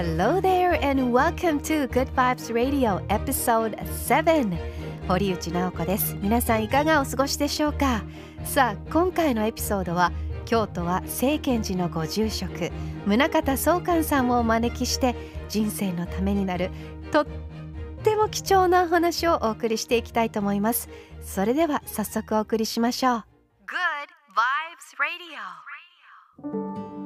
Hello there and welcome to Good Vibes Radio Episode 7堀内直子です。皆さんいかがお過ごしでしょうか？さあ今回のエピソードは京都は聖賢寺のご住職宗像宗寛さんをお招きして人生のためになるとっても貴重なお話をお送りしていきたいと思います。それでは早速お送りしましょう。Good Vibes Radio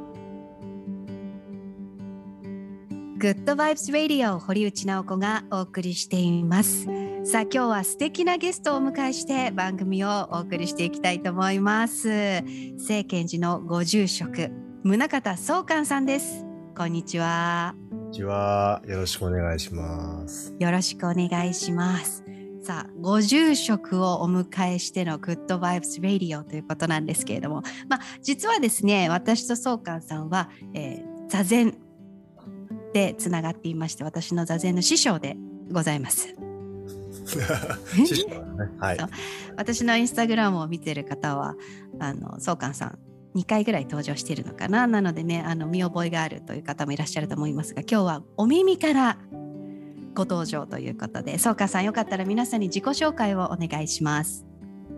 グッドバイブス Radio 堀内直子がお送りしています。さあ今日は素敵なゲストをお迎えして番組をお送りしていきたいと思います。聖賢寺のご住職宗像宗寛さんです。こんにちは。こんにちは。よろしくお願いします。よろしくお願いします。さあご住職をお迎えしてのグッドバイブス Radio ということなんですけれどもまあ実はですね私と宗寛さんは、えー、座禅でつながっていまして私の座禅の師匠でございます。はい、私のインスタグラムを見てる方はあの宗寛さん2回ぐらい登場しているのかな？なのでねあの見覚えがあるという方もいらっしゃると思いますが今日はお耳からご登場ということで宗寛さんよかったら皆さんに自己紹介をお願いします。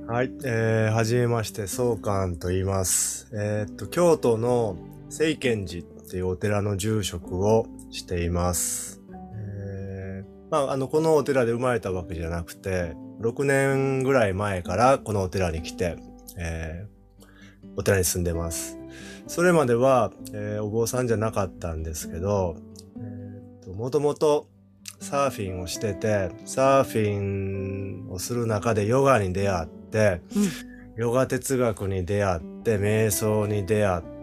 はい、えー、はじめまして宗寛と言います。えー、っと京都の聖賢寺っていうお寺の住職をしています。えー、まあ、あの、このお寺で生まれたわけじゃなくて、6年ぐらい前からこのお寺に来て、えー、お寺に住んでます。それまでは、えー、お坊さんじゃなかったんですけど、えー、もともとサーフィンをしてて、サーフィンをする中でヨガに出会って、うん、ヨガ哲学に出会って、瞑想に出会って、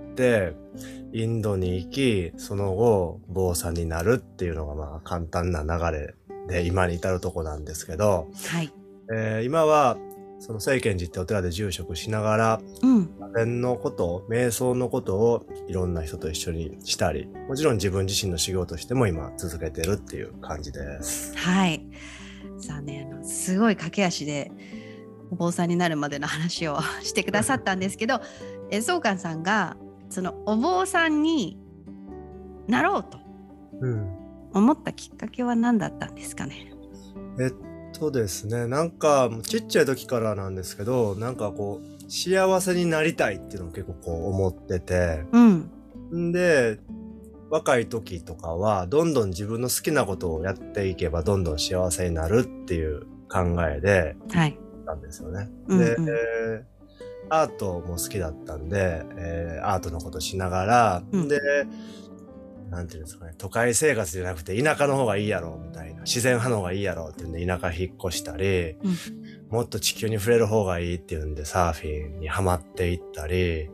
インドに行き、その後、坊さんになるっていうのがまあ簡単な流れで今に至るとこなんですけど、はい。えー、今は、その聖賢寺ってお寺で住職しながら、うん。禅のこと、瞑想のことをいろんな人と一緒にしたり、もちろん自分自身の修行としても今続けてるっていう感じです。はい。さあね、すごい駆け足で、お坊さんになるまでの話を してくださったんですけど、え宗寛さんがそのお坊さんになろうと思ったきっかけは何だったんですかね、うん、えっとですねなんかちっちゃい時からなんですけどなんかこう幸せになりたいっていうのを結構こう思ってて、うん、で若い時とかはどんどん自分の好きなことをやっていけばどんどん幸せになるっていう考えで、はい、なんですよね。で、うんうんアートも好きだったんで、えー、アートのことしながら、うん、で、なんていうんですかね、都会生活じゃなくて田舎の方がいいやろ、みたいな。自然派の方がいいやろっていうんで田舎引っ越したり、うん、もっと地球に触れる方がいいっていうんでサーフィンにはまっていったり、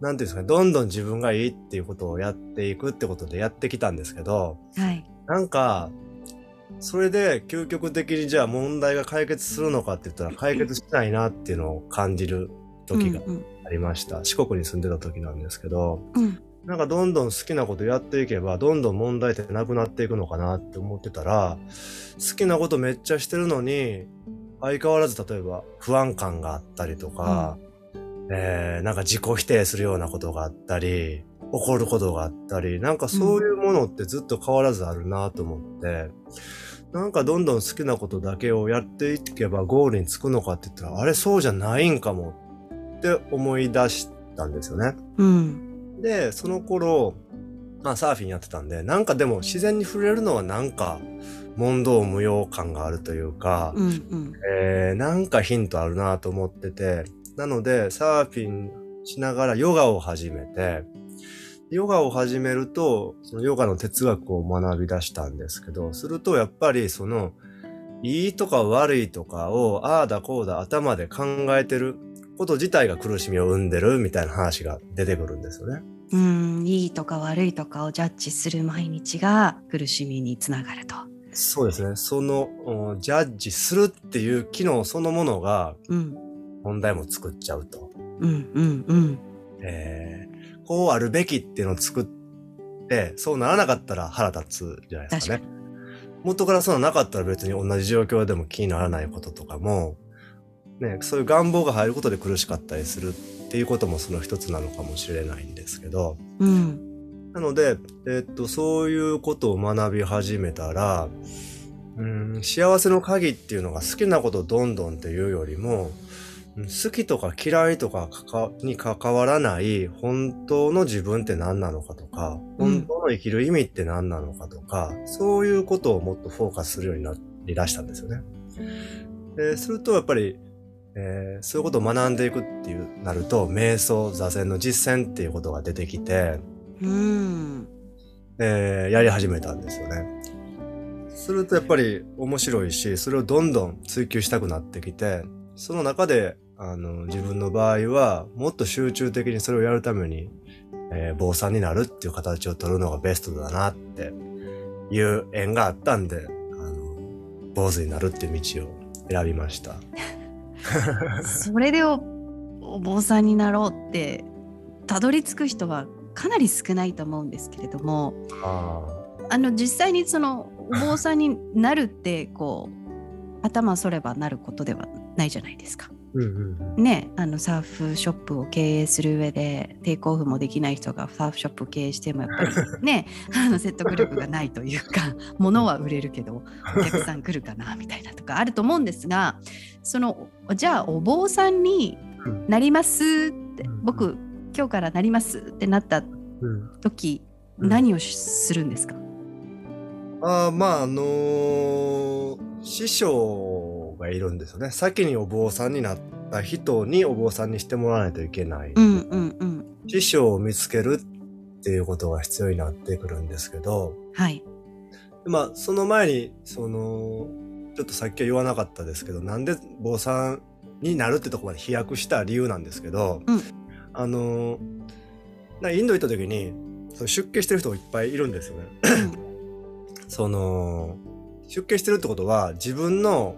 なんていうんですかね、どんどん自分がいいっていうことをやっていくってことでやってきたんですけど、はい、なんか、それで究極的にじゃあ問題が解決するのかって言ったら解決しないなっていうのを感じる時がありました、うんうん、四国に住んでた時なんですけど、うん、なんかどんどん好きなことやっていけばどんどん問題ってなくなっていくのかなって思ってたら好きなことめっちゃしてるのに相変わらず例えば不安感があったりとか、うん、えー、なんか自己否定するようなことがあったり怒ることがあったりなんかそういうものってずっと変わらずあるなと思って、うん、なんかどんどん好きなことだけをやっていけばゴールに着くのかって言ったらあれそうじゃないんかもって思い出したんですよね。うん、で、その頃、まあサーフィンやってたんで、なんかでも自然に触れるのはなんか問答無用感があるというか、うんうん、えー、なんかヒントあるなと思ってて、なのでサーフィンしながらヨガを始めて、ヨガを始めると、そのヨガの哲学を学び出したんですけど、するとやっぱりその、いいとか悪いとかを、ああだこうだ頭で考えてること自体が苦しみを生んでるみたいな話が出てくるんですよね。うん、いいとか悪いとかをジャッジする毎日が苦しみにつながると。そうですね。そのジャッジするっていう機能そのものが問題も作っちゃうと。うんうんうん。えー、こうあるべきっていうのを作ってそうならなかったら腹立つじゃないですかね。元からそうなかったら別に同じ状況でも気にならないこととかもね、そういう願望が入ることで苦しかったりするっていうこともその一つなのかもしれないんですけど、うん、なので、えっと、そういうことを学び始めたら、うん、幸せの鍵っていうのが好きなことどんどんっていうよりも、うん好きとか嫌いとかに関わらない本当の自分って何なのかとか、うん。本当の生きる意味って何なのかとか、そういうことをもっとフォーカスするようになりだしたんですよね。でするとやっぱり、えーそういうことを学んでいくっていうなると、瞑想、座禅の実践っていうことが出てきて、うんえーやり始めたんですよね。するとやっぱり面白いし、それをどんどん追求したくなってきて、その中で、あの、自分の場合は、もっと集中的にそれをやるために、えー坊さんになるっていう形を取るのがベストだなっていう縁があったんで、あの、坊主になるっていう道を選びました。それでおお坊さんになろうってたどり着く人はかなり少ないと思うんですけれどもああの実際にそのお坊さんになるってこう頭そればなることではないじゃないですか。うんうんうん。ねあのサーフショップを経営する上でテイクオフもできない人がサーフショップを経営してもやっぱり ねあの説得力がないというか 物は売れるけどお客さん来るかな みたいなとかあると思うんですがそのじゃあお坊さんになりますってうん僕今日からなりますってなったうん。時うん。何をしするんですか、ああ、まあ、あのー師匠がいるんですよね。先にお坊さんになった人にお坊さんにしてもらわないといけない。うんうんうん師匠を見つけるっていうことが必要になってくるんですけど、はいまあ、その前に、その、ちょっとさっきは言わなかったですけど、なんで坊さんになるってとこまで飛躍した理由なんですけど、うんあのインド行った時に、その出家してる人がいっぱいいるんですよね。その、出家してるってことは自分の、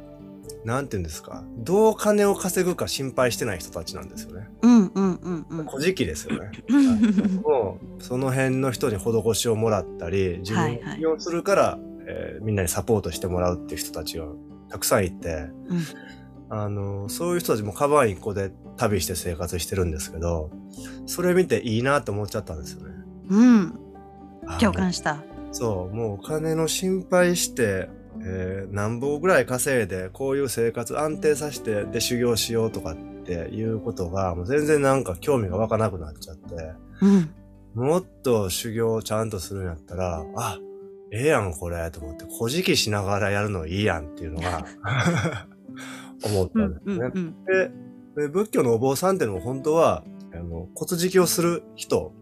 なんて言うんですか、どう金を稼ぐか心配してない人たちなんですよね。うんうんうんうん古事記ですよね。うんもう、その辺の人に施しをもらったり、自分はいはいをするから、えーみんなにサポートしてもらうっていう人たちがたくさんいて、うんあの、そういう人たちもカバン一個で旅して生活してるんですけど、それ見ていいなと思っちゃったんですよね。うん共感したそう、もうお金の心配して、えー何本ぐらい稼いで、こういう生活安定させて、で修行しようとかっていうことが、もう全然なんか興味が湧かなくなっちゃって、うん。もっと修行をちゃんとするんやったら、あ、ええやんこれ、と思って、古事記しながらやるのいいやんっていうのが、思ったうんんですね。うんうんでで仏教のお坊さんっていうのも本当は、あの、骨敷きをする人、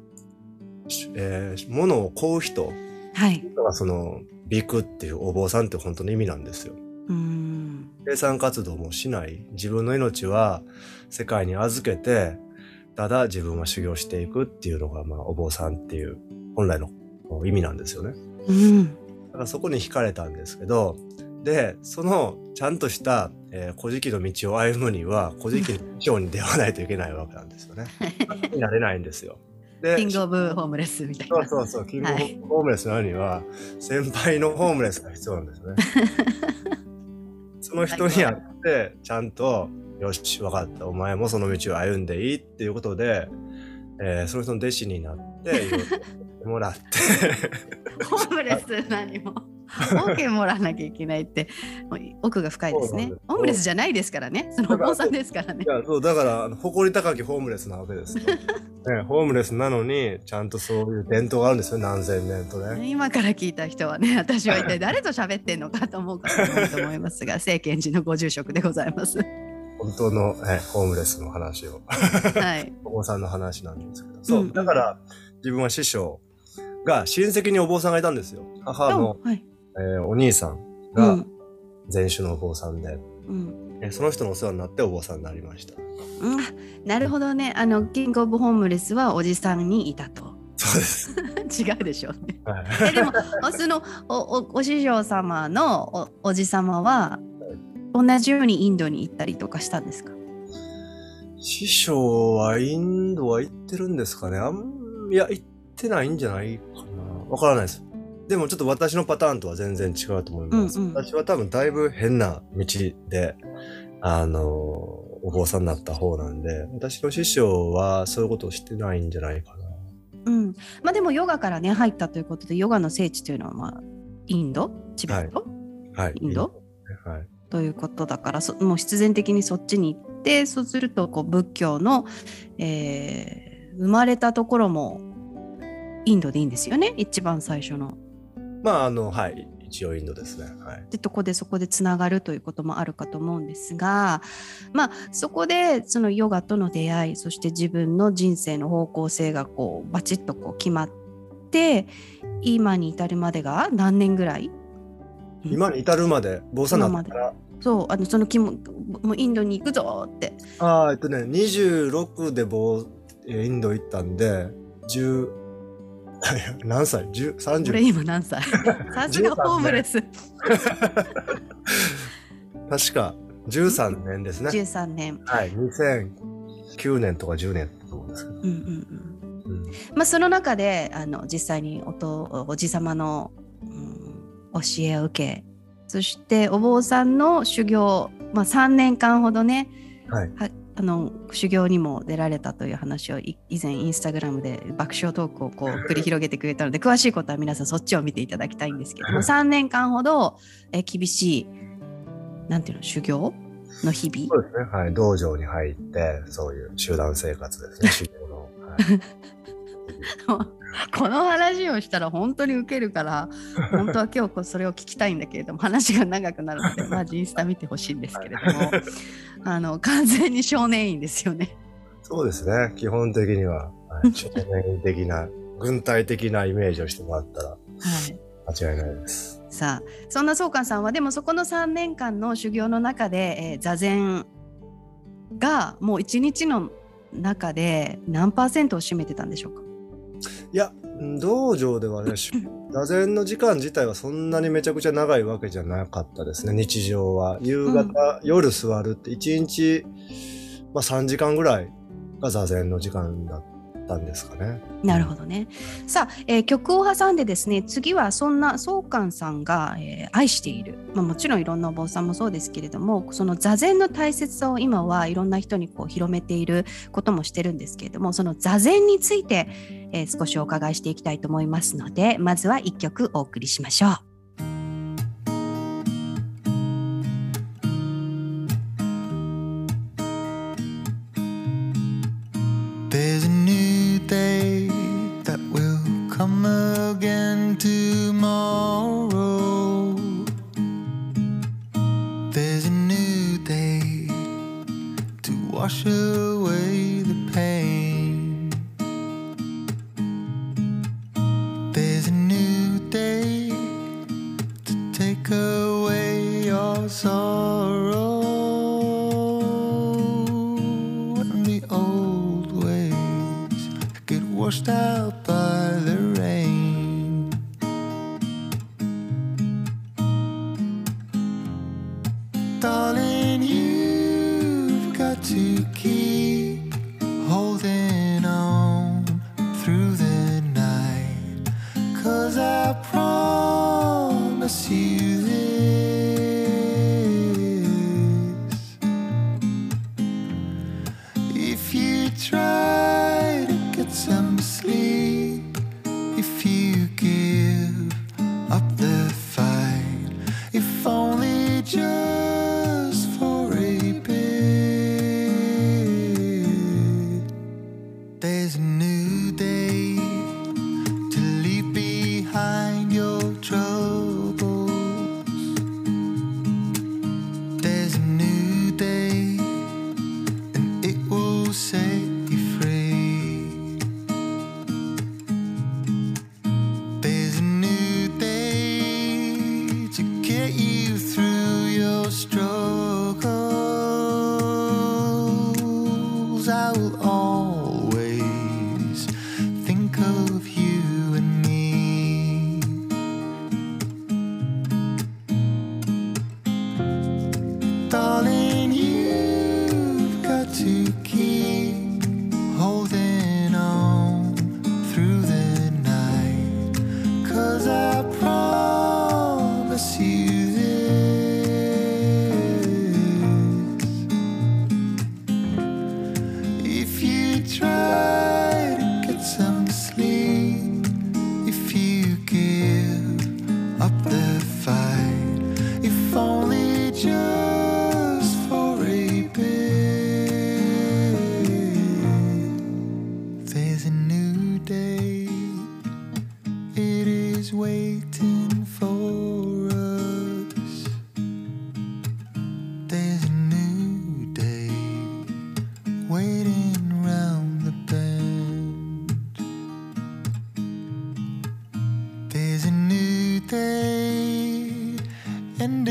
しえー物を買う人はい。がその、ビクっていうお坊さんって本当の意味なんですよ。うん生産活動もしない。自分の命は世界に預けて、ただ自分は修行していくっていうのが、まあ、お坊さんっていう本来の意味なんですよね。うんだからそこに惹かれたんですけど、で、そのちゃんとした、えー古事記の道を歩むには、古事記の道に出会わないといけないわけなんですよね。になれないんですよ。で、キングオブホームレスみたいな。そうそうそう、キングオブはい。ホームレスなのには、先輩のホームレスが必要なんですよね。その人に会って、ちゃんと、よし、わかった。お前もその道を歩んでいいっていうことで、えーその人の弟子になって もらって、ホームレス何も OK もらわなきゃいけないって奥が深いですねホームレスじゃないですからねそのお坊さんですからねそう、だから、誇り高きホームレスなわけですよ。ね、ホームレスなのに、ちゃんとそういう伝統があるんですよ、何千年とね。今から聞いた人はね私は一体誰と喋ってんのかと思うかと思うと思いますが 聖賢寺のご住職でございます本当の、えホームレスの話を。はい お坊さんの話なんですけど。そう、うんだから、自分は師匠が、親戚にお坊さんがいたんですよ。母の、はいえーお兄さんうがん。禅宗のお坊さんで、うん。えーその人のお世話になってお坊さんになりました。うん。あなるほどね。あのキングオブホームレスはおじさんにいたと。そうです。違うでしょうね。はい。えでもおそのおおお師匠様のおおじ様は同じようにインドに行ったりとかしたんですか？師匠はインドは行ってるんですかね。あん、いや、行ってないんじゃないかな。わからないです。でもちょっと私のパターンとは全然違うと思います。うんうん私は多分だいぶ変な道で、あの、お坊さんになった方なんで、私の師匠はそういうことをしてないんじゃないかな。うん、まあでもヨガからね入ったということでヨガの聖地というのはまあインド？チベット、はい。インド？はい。ということだからそもう必然的にそっちに行ってそうするとこう仏教の、えー生まれたところもインドでいいんですよね？一番最初の。まあ、あの、はい。一応インドですね。はい。でとこでそこでつながるということもあるかと思うんですがまあそこでそのヨガとの出会いそして自分の人生の方向性がこうバチッとこう決まって今に至るまでが何年ぐらい？今に至るまで、坊さんになったら、そうあのその気ももうインドに行くぞってああ、えっとね、26で坊、えーインド行ったんで、10、何歳 ?10、俺 30? 今何歳？さすがホームレス確か13年ですね。13年はい。2009年とか10年だと思うんですけど。うんうんうんうんまあその中であの実際におとおじさまの、うん、教えを受けそしてお坊さんの修行、まあ、3年間ほどねはい。あの修行にも出られたという話をい以前インスタグラムで爆笑トークをこう繰り広げてくれたので詳しいことは皆さんそっちを見ていただきたいんですけども3年間ほどえ厳しいなんていうの修行の日々？そうですね。はい。道場に入って、そういう集団生活ですね。修行の。はい この話をしたら本当にウケるから 本当は今日それを聞きたいんだけれども話が長くなるので まずインスタ見てほしいんですけれどもあの完全に少年院ですよね。そうですね。基本的には、はい、少年的な、軍隊的なイメージをしてもらったらはい間違いないです。さあそんな宗寛さんはでもそこの3年間の修行の中で、えー座禅がもう一日の中で何パーセントを占めてたんでしょうか？いや、道場ではね、し 座禅の時間自体はそんなにめちゃくちゃ長いわけじゃなかったですね、日常は。夕方、夜座るって1日、まあ3時間ぐらいが座禅の時間だったんですかね。なるほどね。さあ、えー曲を挟んでですね次はそんな宗寛さんが、えー愛している、まあ、もちろんいろんなお坊さんもそうですけれどもその座禅の大切さを今はいろんな人にこう広めていることもしてるんですけれどもその座禅について、えー少しお伺いしていきたいと思いますのでまずは一曲お送りしましょう。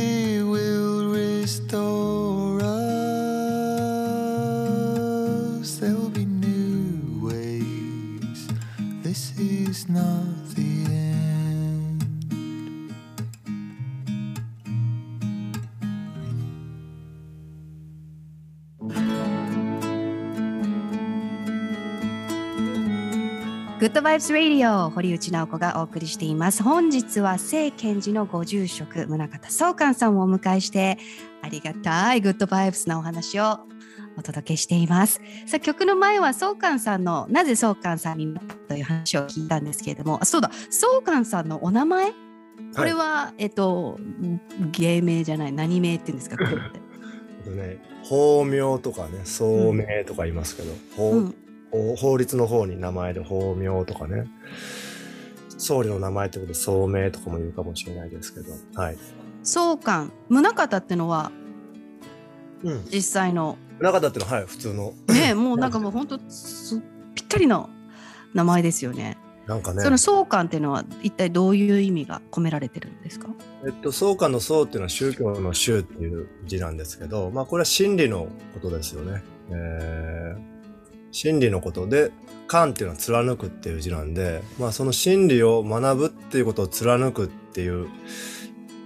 It will restore us. There'll be new ways. This is not ドバイブス Radio 堀内直子がお送りしています。本日は聖賢寺のご住職宗像宗寛さんをお迎えしてありがたいグッドバイブスなお話をお届けしています。さあ曲の前は宗寛さんのなぜ宗寛さんになったという話を聞いたんですけれども。あそうだ。宗寛さんのお名前？これは、えっと芸名じゃない。何名って言うんですか？これって。ね、法名とかね、宗名とか言いますけど、法うん。法法律の方に名前で法名とかね、僧侶の名前ってことで宗名とかも言うかもしれないですけど、はい。宗寛宗像ってのはうん。実際の中田っていうのは、はい、普通の、ねえもうなんかもう本当すぴったりの名前ですよね。なんかねそ、の相関っていうのは一体どういう意味が込められてるんですか？えっと、宗家の宗っていうのは宗教の宗っていう字なんですけど、まあこれは真理のことですよね。えー真理のことで、観っていうのは貫くっていう字なんで、まあその真理を学ぶっていうことを貫くっていう、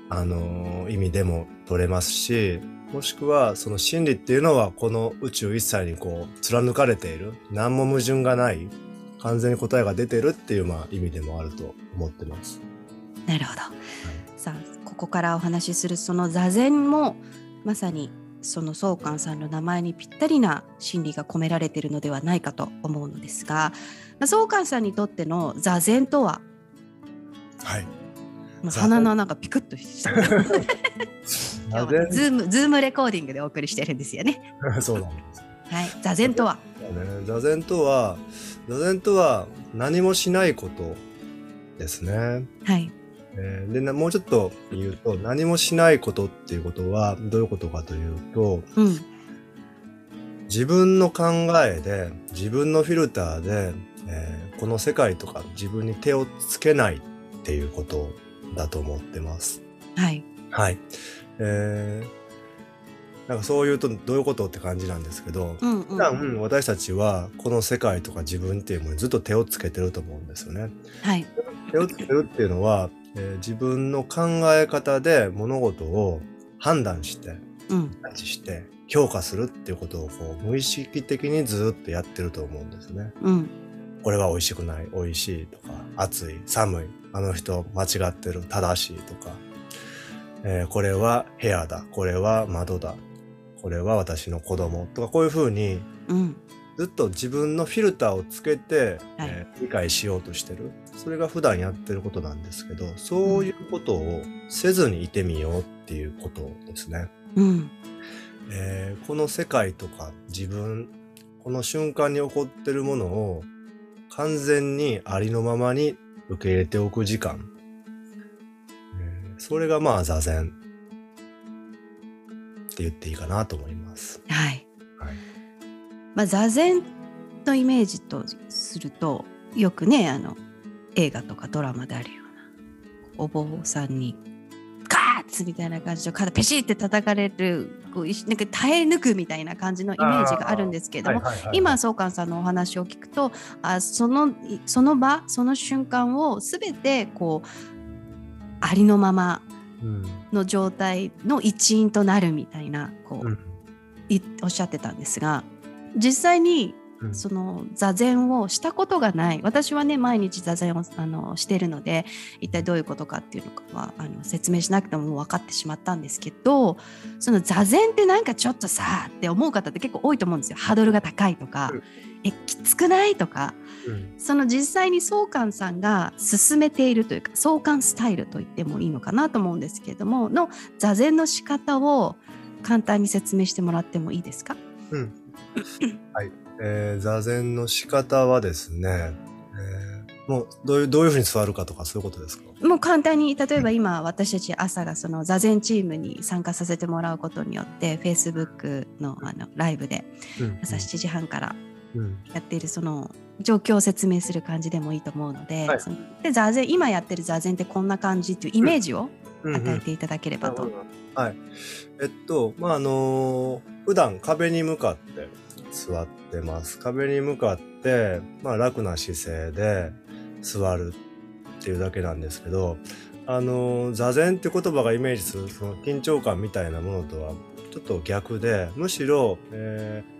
あのー意味でも取れますし、もしくはその真理っていうのはこの宇宙一切にこう貫かれている、何も矛盾がない、完全に答えが出てるっていうまあ意味でもあると思ってます。なるほど。さあここからお話しするその座禅もまさにその相関さんの名前にぴったりな真理が込められているのではないかと思うのですが、まあ、相関さんにとっての座禅とは、はい。まあ、座禅鼻のなんかピクッとした。ズームズームレコーディングでお送りしてるんですよね。そうなんです。はい、座禅とは？ね、座禅とは座禅とは何もしないことですね。はい。えーでなもうちょっと言うと何もしないことっていうことはどういうことかというとうん。自分の考えで自分のフィルターで、えーこの世界とか自分に手をつけないっていうことだと思ってます。はい。はい。えーなんかそう言うとどういうことって感じなんですけど、うんうん普段私たちはこの世界とか自分っていうものにずっと手をつけてると思うんですよね。はい。手をつけるっていうのは、えー自分の考え方で物事を判断して、うん。ジャッジして、評価するっていうことをこう無意識的にずっとやってると思うんですね。うん。これは美味しくない、美味しいとか、暑い、寒い、あの人間違ってる、正しいとか、えーこれは部屋だ、これは窓だ、これは私の子供とか、こういうふうにうん。ずっと自分のフィルターをつけて、はいえー理解しようとしてる。それが普段やってることなんですけど、そういうことをせずにいてみようっていうことですね。うん。えーこの世界とか自分、この瞬間に起こってるものを完全にありのままに受け入れておく時間。えーそれがまあ座禅って言っていいかなと思います。はい。はい。まあ、座禅のイメージとするとよくねあの映画とかドラマであるようなお坊さんにガーッツみたいな感じで肩ペシって叩かれるこうなんか耐え抜くみたいな感じのイメージがあるんですけれども、はいはいはい今宗寛さんのお話を聞くとあそのいその場その瞬間を全てこうありのままうん。の状態の一員となるみたいなこう、うん。いおっしゃってたんですが実際にうん。その座禅をしたことがない。私はね毎日座禅をあのしてるので一体どういうことかっていうのかはあの説明しなくてももう分かってしまったんですけどその座禅ってなんかちょっとさって思う方って結構多いと思うんですよ。ハードルが高いとか、うん。えきつくないとかうん。その実際に宗寛さんが進めているというか宗寛スタイルと言ってもいいのかなと思うんですけれどもの座禅の仕方を簡単に説明してもらってもいいですか？うん はい、えー座禅の仕方はですね、えーもうどういうどういうふうに座るかとかそういうことですか？もう簡単に例えば今私たち朝がその座禅チームに参加させてもらうことによって Facebook のあのライブでうん。朝7時半からうん。やっているその状況を説明する感じでもいいと思うので,、はい。で座禅今やってる座禅ってこんな感じっていうイメージをうん。うん。与えていただければと。はい。えっと、まあ、あの普段壁に向かって座ってます。壁に向かって、まあ、楽な姿勢で座るっていうだけなんですけど、あの座禅って言葉がイメージするその緊張感みたいなものとはちょっと逆で、むしろ、えー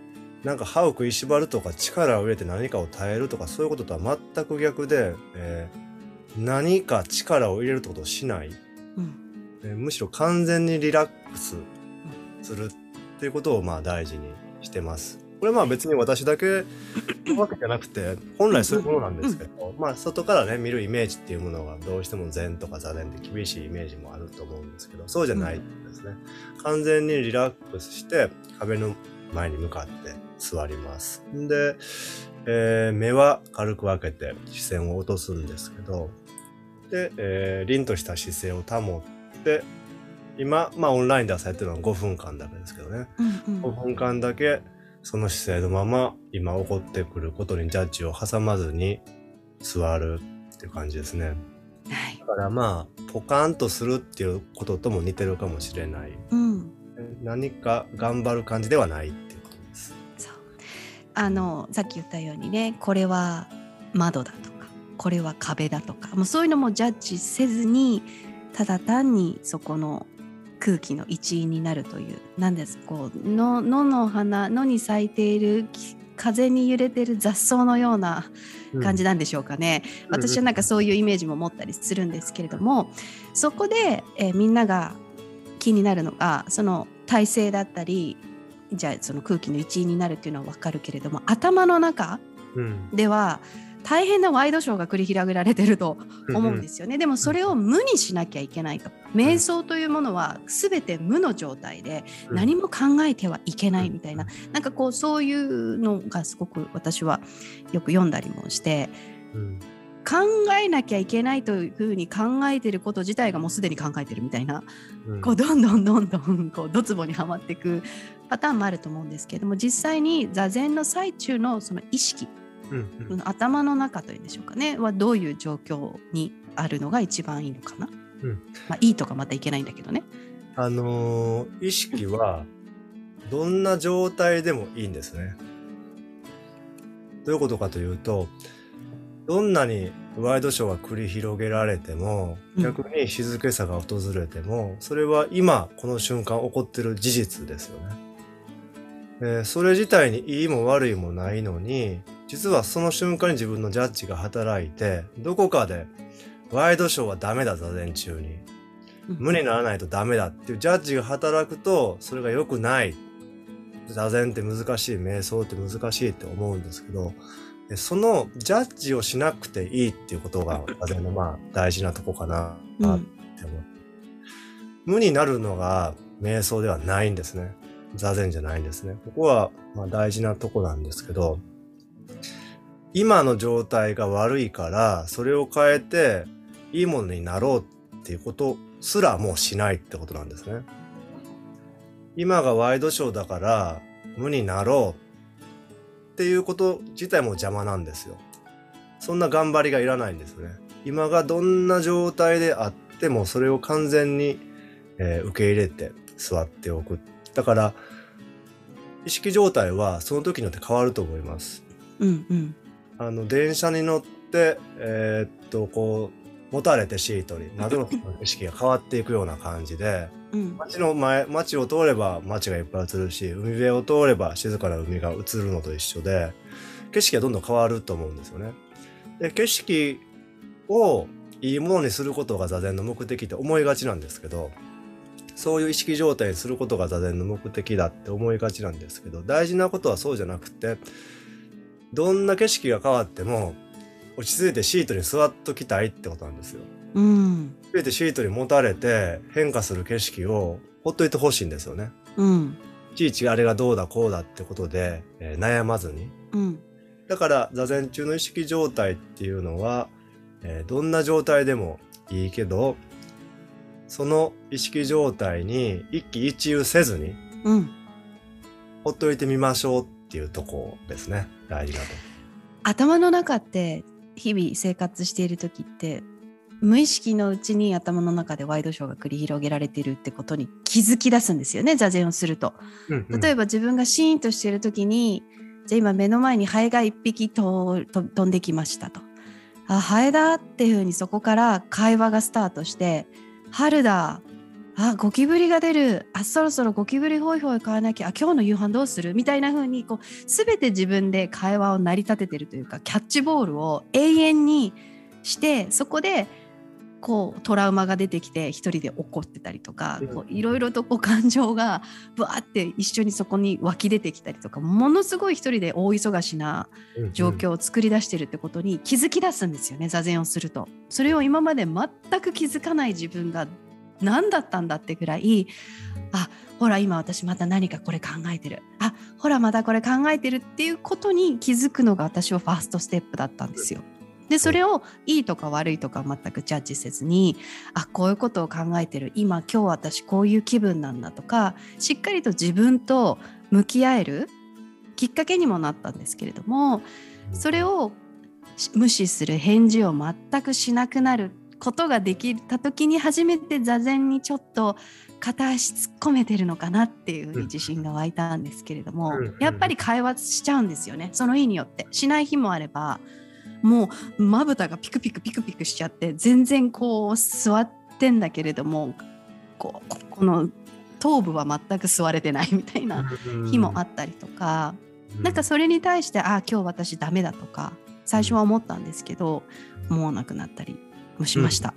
なんか歯を食いしばるとか力を入れて何かを耐えるとかそういうこととは全く逆で、えー何か力を入れるってことをしない。うんえーむしろ完全にリラックスするっていうことをまあ大事にしてます。これまあ別に私だけのわけじゃなくて本来そういうものなんですけど、まあ外からね見るイメージっていうものがどうしても禅とか座禅って厳しいイメージもあると思うんですけどそうじゃないんですね。完全にリラックスして壁の前に向かって座ります。で、えー目は軽く開けて視線を落とすんですけどで、えー凛とした姿勢を保って今、まあオンラインで朝やってるのは5分間だけですけどね。うんうん5分間だけその姿勢のまま今起こってくることにジャッジを挟まずに座るっていう感じですね。はいだからまあポカンとするっていうこととも似てるかもしれない。うん何か頑張る感じではないっていうことです。そうあのさっき言ったようにねこれは窓だとかこれは壁だとかもうそういうのもジャッジせずにただ単にそこの空気の一員になるという何ですこう野野の花野に咲いているき風に揺れてる雑草のような感じなんでしょうかね、うん。私はなんかそういうイメージも持ったりするんですけれどもそこで、えーみんなが気になるのがその体勢だったりじゃあその空気の一員になるっていうのは分かるけれども頭の中うん。では大変なワイドショーが繰り広げられてると思うんですよね。でもそれを無にしなきゃいけないと。瞑想というものは全て無の状態でうん。何も考えてはいけないみたいな、なんかこうそういうのがすごく私はよく読んだりもして、うん。考えなきゃいけないというふうに考えてること自体がもうすでに考えてるみたいな、うん。こうどんどんどんどんこうドツボにはまっていくパターンもあると思うんですけれども実際に座禅の最中のその意識うんうん頭の中というんでしょうかねはどういう状況にあるのが一番いいのかな、うんまあ、いいとかまたいけないんだけどね。あのー意識はどんな状態でもいいんですね。どういうことかというと、どんなにワイドショーが繰り広げられても、うん逆に静けさが訪れても、それは今この瞬間起こってる事実ですよね。えーそれ自体にいいも悪いもないのに、実はその瞬間に自分のジャッジが働いて、どこかでワイドショーはダメだ、座禅中に。無にならないとダメだっていうジャッジが働くと、それが良くない。座禅って難しい、瞑想って難しいって思うんですけど、でそのジャッジをしなくていいっていうことが 座禅のまあ大事なとこかなうんって思う。無になるのが瞑想ではないんですね。座禅じゃないんですね。ここはまあ大事なとこなんですけど、今の状態が悪いから、それを変えていいものになろうっていうことすらもうしないってことなんですね。今がワイドショーだから無になろうっていうこと自体も邪魔なんですよ。そんな頑張りがいらないんですね。今がどんな状態であってもそれを完全に、えー受け入れて座っておく。だから意識状態はその時によって変わると思います。うんうんあの電車に乗ってえーっとこう持たれてシートに窓の景色が変わっていくような感じでうん街の前街を通れば街がいっぱい映るし海辺を通れば静かな海が映るのと一緒で景色がどんどん変わると思うんですよね。で景色をいいものにすることが座禅の目的って思いがちなんですけどそういう意識状態にすることが座禅の目的だって思いがちなんですけど大事なことはそうじゃなくてどんな景色が変わっても落ち着いてシートに座っときたいってことなんですよ。うん全てシートに持たれて変化する景色をほっといてほしいんですよね。うんいちいちあれがどうだこうだってことで、えー悩まずに。うんだから座禅中の意識状態っていうのはえーどんな状態でもいいけど、その意識状態に一喜一憂せずに、うんほっといてみましょうっていうとこですね。大事だと。頭の中って日々生活している時って無意識のうちに頭の中でワイドショーが繰り広げられているってことに気づき出すんですよね座禅をすると。例えば、ば自分がシーンとしている時にじゃあ今目の前にハエが一匹とと飛んできましたと。あハエだっていうふうにそこから会話がスタートして春だあゴキブリが出る。あそろそろゴキブリホイホイ買わなきゃ。あ今日の夕飯どうする？みたいな風にこう全て自分で会話を成り立ててるというかキャッチボールを永遠にしてそこでこうトラウマが出てきて一人で怒ってたりとかいろいろとこう感情がぶわーって一緒にそこに湧き出てきたりとかものすごい一人で大忙しな状況を作り出してるってことに気づき出すんですよね座禅をすると。それを今まで全く気づかない自分が何だったんだってぐらいあほら今私また何かこれ考えてる。あほらまたこれ考えてるっていうことに気づくのが私はファーストステップだったんですよ。でそれをいいとか悪いとか全くジャッジせずにあこういうことを考えてる。今今日私こういう気分なんだとかしっかりと自分と向き合えるきっかけにもなったんですけれどもそれをし無視する返事を全くしなくなることができた時に初めて座禅にちょっと片足突っ込めてるのかなっていうふうに自信が湧いたんですけれども、うん。うんやっぱり会話しちゃうんですよね。その日によって。しない日もあればもうまぶたがピクピクピクピクしちゃって全然こう座ってんだけれどもこうここの頭部は全く座れてないみたいな日もあったりとか、なんかそれに対してあ今日私ダメだとか最初は思ったんですけど思わなくなったりもしました。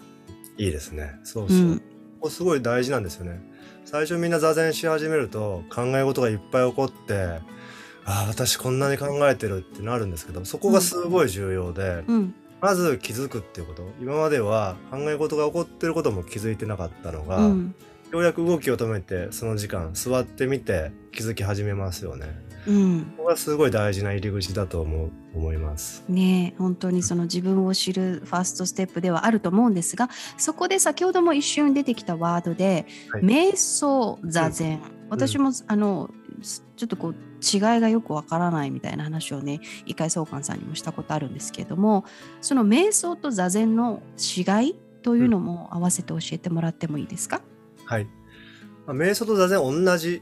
いいですね。そうそう。うんここすごい大事なんですよね。最初みんな座禅し始めると考え事がいっぱい起こって、ああ、私こんなに考えてるってなるんですけど、そこがすごい重要で、うんまず気づくっていうこと。今までは考え事が起こってることも気づいてなかったのが、うんようやく動きを止めて、その時間座ってみて気づき始めますよね。うんここがすごい大事な入り口だと思う思います。ねえ本当にその自分を知るファーストステップではあると思うんですがそこで先ほども一瞬出てきたワードで、はい瞑想座禅、私も、あのちょっとこう違いがよくわからないみたいな話をね一回総監さんにもしたことあるんですけれどもその瞑想と座禅の違いというのも合わせて教えてもらってもいいですか、はい。まあ瞑想と座禅同じ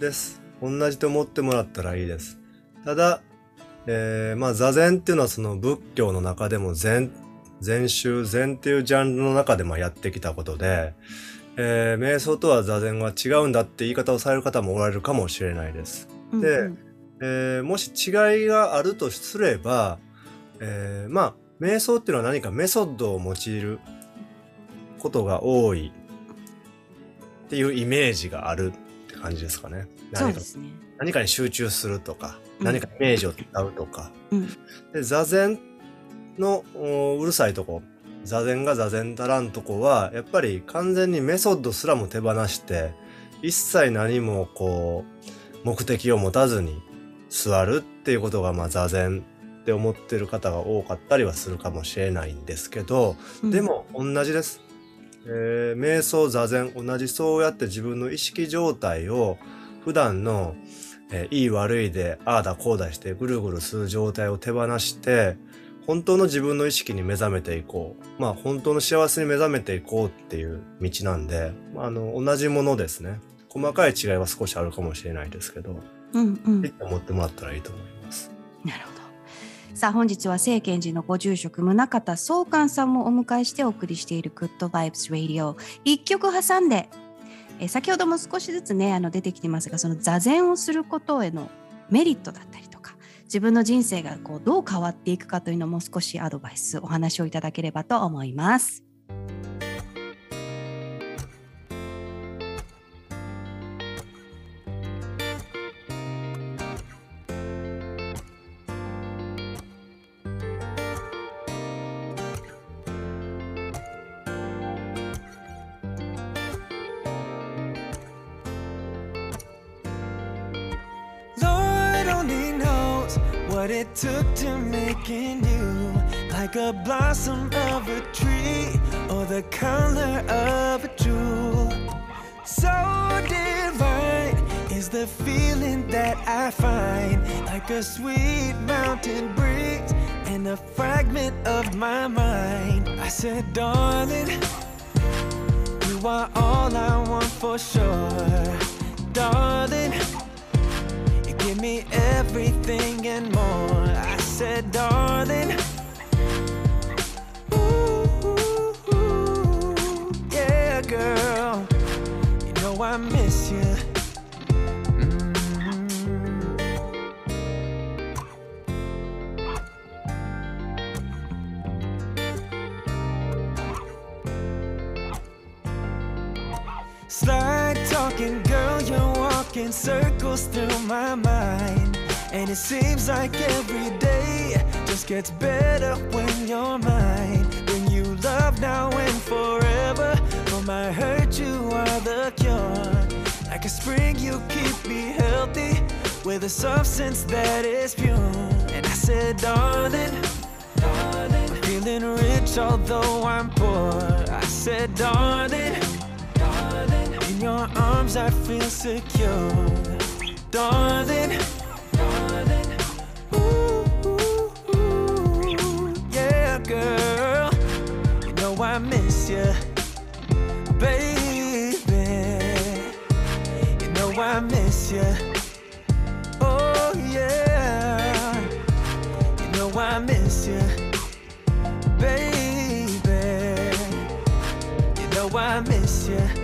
です。同じと思ってもらったらいいです。ただ、えーまあ座禅っていうのはその仏教の中でも禅、禅宗、禅っていうジャンルの中でもやってきたことで、えー瞑想とは座禅は違うんだって言い方をされる方もおられるかもしれないです。でうんうんえーもし違いがあるとすれば、えーまあ瞑想っていうのは何かメソッドを用いることが多いっていうイメージがあるって感じですかね。何かね。何かに集中するとか、うん何かイメージを使うとか。うんで座禅のおうるさいとこ座禅が座禅たらんとこはやっぱり完全にメソッドすらも手放して一切何もこう目的を持たずに座るっていうことがまあ座禅って思ってる方が多かったりはするかもしれないんですけど、うんでも同じです。えー瞑想座禅同じそうやって自分の意識状態を普段の、えーいい悪いでああだこうだしてぐるぐるする状態を手放して本当の自分の意識に目覚めていこうまあ本当の幸せに目覚めていこうっていう道なんで、まあ、あの同じものですね細かい違いは少しあるかもしれないですけどうんうんって思ってもらったらいいと思います。なるほど。さあ本日は聖賢寺のご住職宗像宗寛さんもお迎えしてお送りしている Good Vibes Radio 一曲挟んでえ先ほども少しずつねあの出てきてますがその座禅をすることへのメリットだったりとか自分の人生がこうどう変わっていくかというのも少しアドバイスお話をいただければと思います。Took to making you like a blossom of a tree or the color of a jewel. So divine is the feeling that I find like a sweet mountain breeze and a fragment of my mind. I said, darling, you are all I want for sure, darling. Give me everything and more. I said, darling. Ooh, yeah, girl. You know I miss you. Mm. Slide talking, girl, you're walking circles through my mind. And it seems like every day just gets better when you're mine. When you love now and forever. For my hurt, you are the cure. Like a spring, you keep me healthy with a substance that is pure. And I said, darling, darling, I'm feeling rich although I'm poor. I said, darling, darling, in your arms I feel secure, darling. ooh, yeah, girl, you know I miss you, baby. You know I miss you. Oh yeah, you know I miss you, baby. You know I miss you.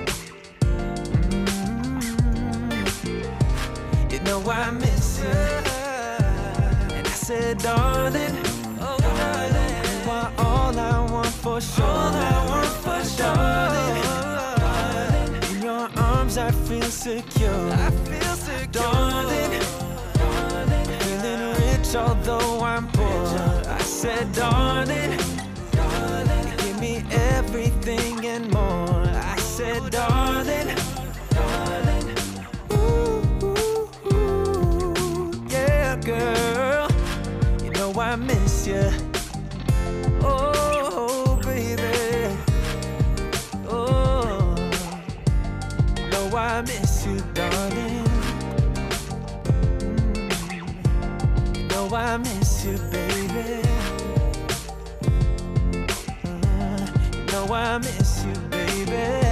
Know I miss you. And I said, darling, oh darling, you are all I want for sure. All I want for sure. Darling, in your arms I feel secure. I feel secure. Darling, darling, feeling rich although I'm poor. I said, darling, darling, Oh, baby, oh, I miss you, darling. Mm, I miss you, baby. Uh, I miss you, baby.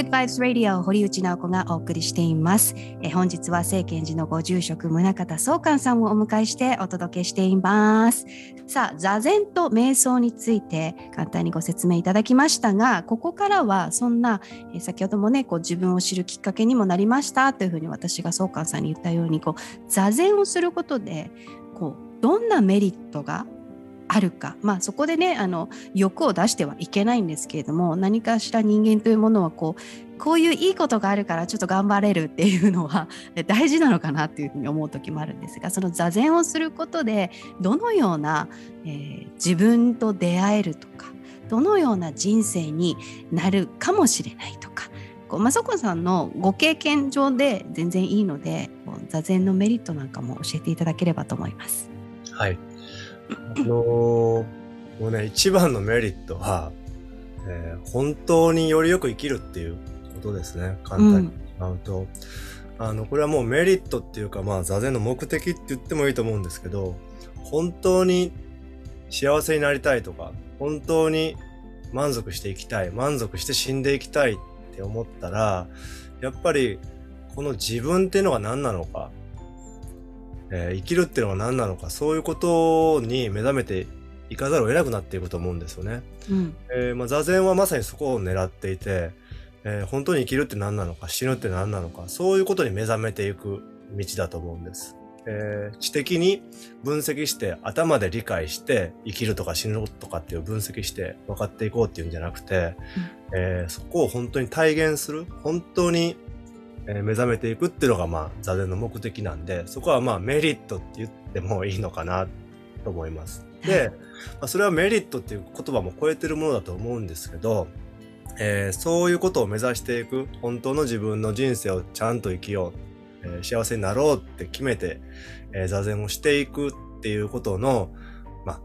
Good Vibes Radio 堀内直子がお送りしています。え本日は聖賢寺のご住職宗方総監さんをお迎えしてお届けしています。さあ座禅と瞑想について簡単にご説明いただきましたが、ここからはそんな、え先ほどもねこう自分を知るきっかけにもなりましたというふうに私が総監さんに言ったようにこう座禅をすることでこうどんなメリットがあるか、まあ、そこでねあの欲を出してはいけないんですけれども何かしら人間というものはこうこういういいことがあるからちょっと頑張れるっていうのは 大事なのかなっていうふうに思う時もあるんですがその座禅をすることでどのような、えー自分と出会えるとかどのような人生になるかもしれないとかこう雅子さんのご経験上で全然いいので座禅のメリットなんかも教えていただければと思います。はい。あのーもうね、一番のメリットは、えー本当によりよく生きるっていうことですね。簡単に言ってしまうと。あの、これはもうメリットっていうか、まあ、座禅の目的って言ってもいいと思うんですけど、本当に幸せになりたいとか、本当に満足していきたい、満足して死んでいきたいって思ったら、やっぱり、この自分っていうのが何なのか、えー生きるっていうのは何なのか、そういうことに目覚めていかざるを得なくなっていくと思うんですよね。うんえーまあ、座禅はまさにそこを狙っていて、えー本当に生きるって何なのか、死ぬって何なのか、そういうことに目覚めていく道だと思うんです。えー知的に分析して、頭で理解して、生きるとか死ぬとかっていう分析して分かっていこうっていうんじゃなくて、えーそこを本当に体現する、本当に、えー目覚めていくっていうのが、まあ、座禅の目的なんで、そこはまあメリットって言ってもいいのかなっと思います。で、まあ、それはメリットっていう言葉も超えてるものだと思うんですけど、えーそういうことを目指していく、本当の自分の人生をちゃんと生きよう、えー幸せになろうって決めて、えー座禅をしていくっていうことの、まあ、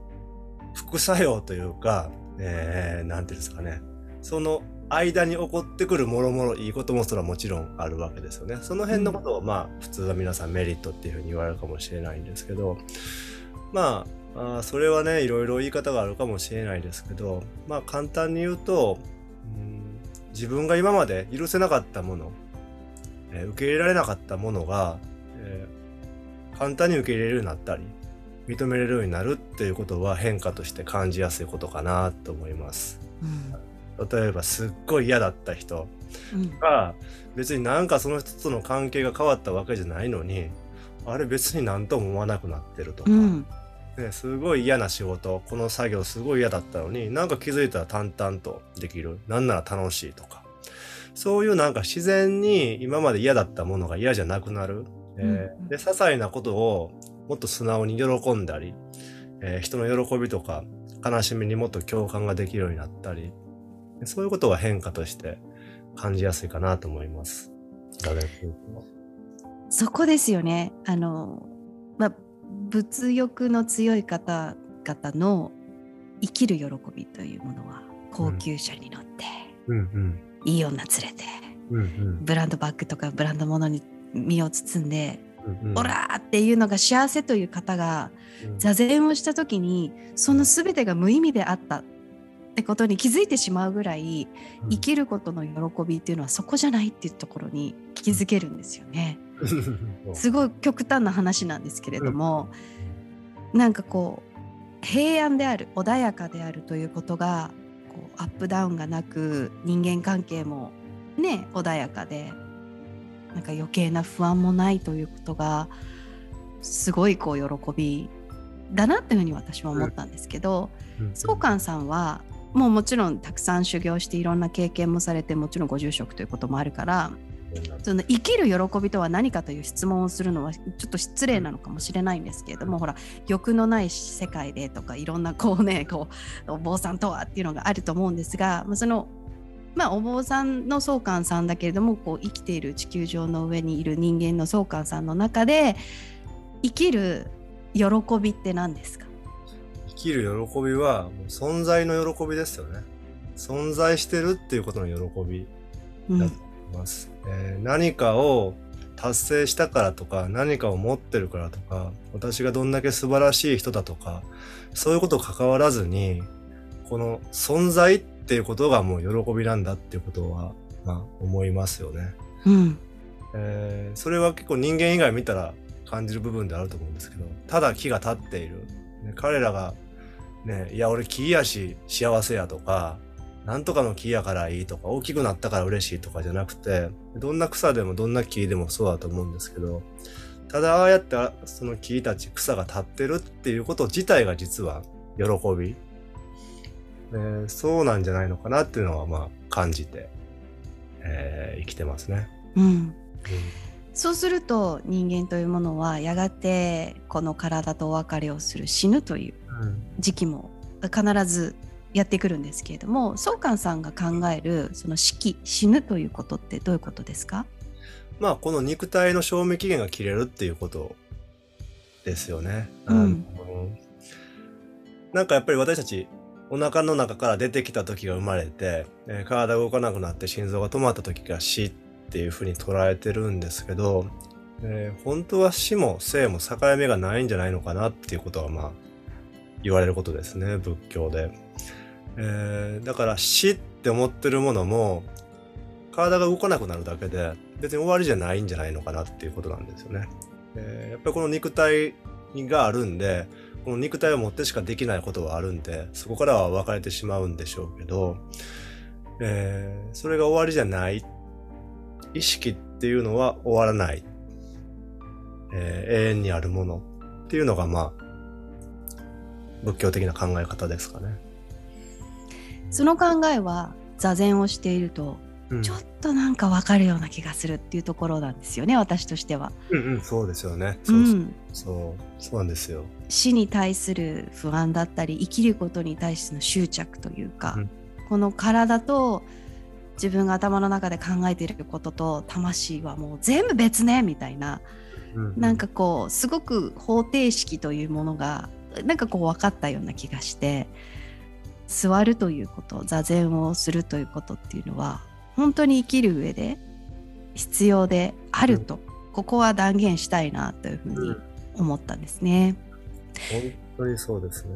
副作用というか、えーなんていうんですかね、その間に起こってくるもろもろいいこともそれはもちろんあるわけですよね。その辺のことをまあ普通は皆さんメリットっていうふうに言われるかもしれないんですけど、まあ、それはね、いろいろ言い方があるかもしれないですけど、まあ簡単に言うと、うん自分が今まで許せなかったもの、えー受け入れられなかったものが、えー簡単に受け入れるようになったり、認めれるようになるっていうことは変化として感じやすいことかなと思います。例えばすっごい嫌だった人うん。が別になんかその人との関係が変わったわけじゃないのにあれ別に何とも思わなくなってるとか、うん。ね、すごい嫌な仕事この作業すごい嫌だったのになんか気づいたら淡々とできるなんなら楽しいとか。そういうなんか自然に今まで嫌だったものが嫌じゃなくなる、えーうん。で些細なことをもっと素直に喜んだり、えー人の喜びとか悲しみにもっと共感ができるようになったりそういうことが変化として感じやすいかなと思います。そこですよね。あの、まあ、物欲の強い方々の生きる喜びというものは高級車に乗って、うん。うんいい女連れてうんうん。ブランドバッグとかブランド物に身を包んで、うんうん。オラーっていうのが幸せという方がうん。座禅をした時にその全てが無意味であった。ってことに気づいてしまうぐらいうん。生きることの喜びっていうのはそこじゃないっていうところに気づけるんですよね。すごい極端な話なんですけれども、なんかこう平安である穏やかであるということがこうアップダウンがなく人間関係もね穏やかでなんか余計な不安もないということがすごいこう喜びだなっていうふうに私は思ったんですけど、宗観さん。はもうもちろんたくさん修行していろんな経験もされてもちろんご住職ということもあるからその生きる喜びとは何かという質問をするのはちょっと失礼なのかもしれないんですけれども、ほら欲のない世界でとかいろんなこうね こうお坊さんとはっていうのがあると思うんですが、まあ、そのまあお坊さんの宗観さんだけれどもこう生きている地球上の上にいる人間の宗観さんの中で生きる喜びって何ですか？生きる喜びは存在の喜びですよね。存在してるっていうことの喜びうんだと思います。えー何かを達成したからとか何かを持ってるからとか私がどんだけ素晴らしい人だとかそういうこと関わらずにこの存在っていうことがもう喜びなんだっていうことは、まあ、思いますよね。うんえーそれは結構人間以外見たら感じる部分であると思うんですけどただ木が立っている、ね彼らがね。いや俺木やし幸せやとかなんとかの木やからいいとか大きくなったから嬉しいとかじゃなくてどんな草でもどんな木でもそうだと思うんですけどただああやってあその木たち草が立ってるっていうこと自体が実は喜び、えーそうなんじゃないのかなっていうのはまあ感じて、えー生きてますね。うん。そうすると人間というものはやがてこの体とお別れをする死ぬといううん時期も必ずやってくるんですけれども宗観さんが考えるその死期死ぬということってどういうことですか？まあこの肉体の賞味期限が切れるっていうことですよね。うん。なんかやっぱり私たちお腹の中から出てきた時が生まれて、えー体が動かなくなって心臓が止まった時が死っていうふうに捉えてるんですけど、えー本当は死も生も境目がないんじゃないのかなっていうことはまあ言われることですね仏教で。えーだから死って思ってるものも体が動かなくなるだけで別に終わりじゃないんじゃないのかなっていうことなんですよね。えーやっぱりこの肉体があるんでこの肉体を持ってしかできないことはあるんでそこからは分かれてしまうんでしょうけど、えーそれが終わりじゃない意識っていうのは終わらない、えー永遠にあるものっていうのがまあ仏教的な考え方ですかね。その考えは座禅をしているとうんちょっとなんかわかるような気がするっていうところなんですよね私としては。うんうん、そうですよね。うそうそうんそう、そうなんですよ。死に対する不安だったり生きることに対しての執着というか、うんこの体と自分が頭の中で考えていることと魂はもう全部別ねみたいなうんうんなんかこうすごく方程式というものがなんかこう分かったような気がして座るということ座禅をするということっていうのは本当に生きる上で必要であると、ここは断言したいなというふうに思ったんですね。本当にそうですね。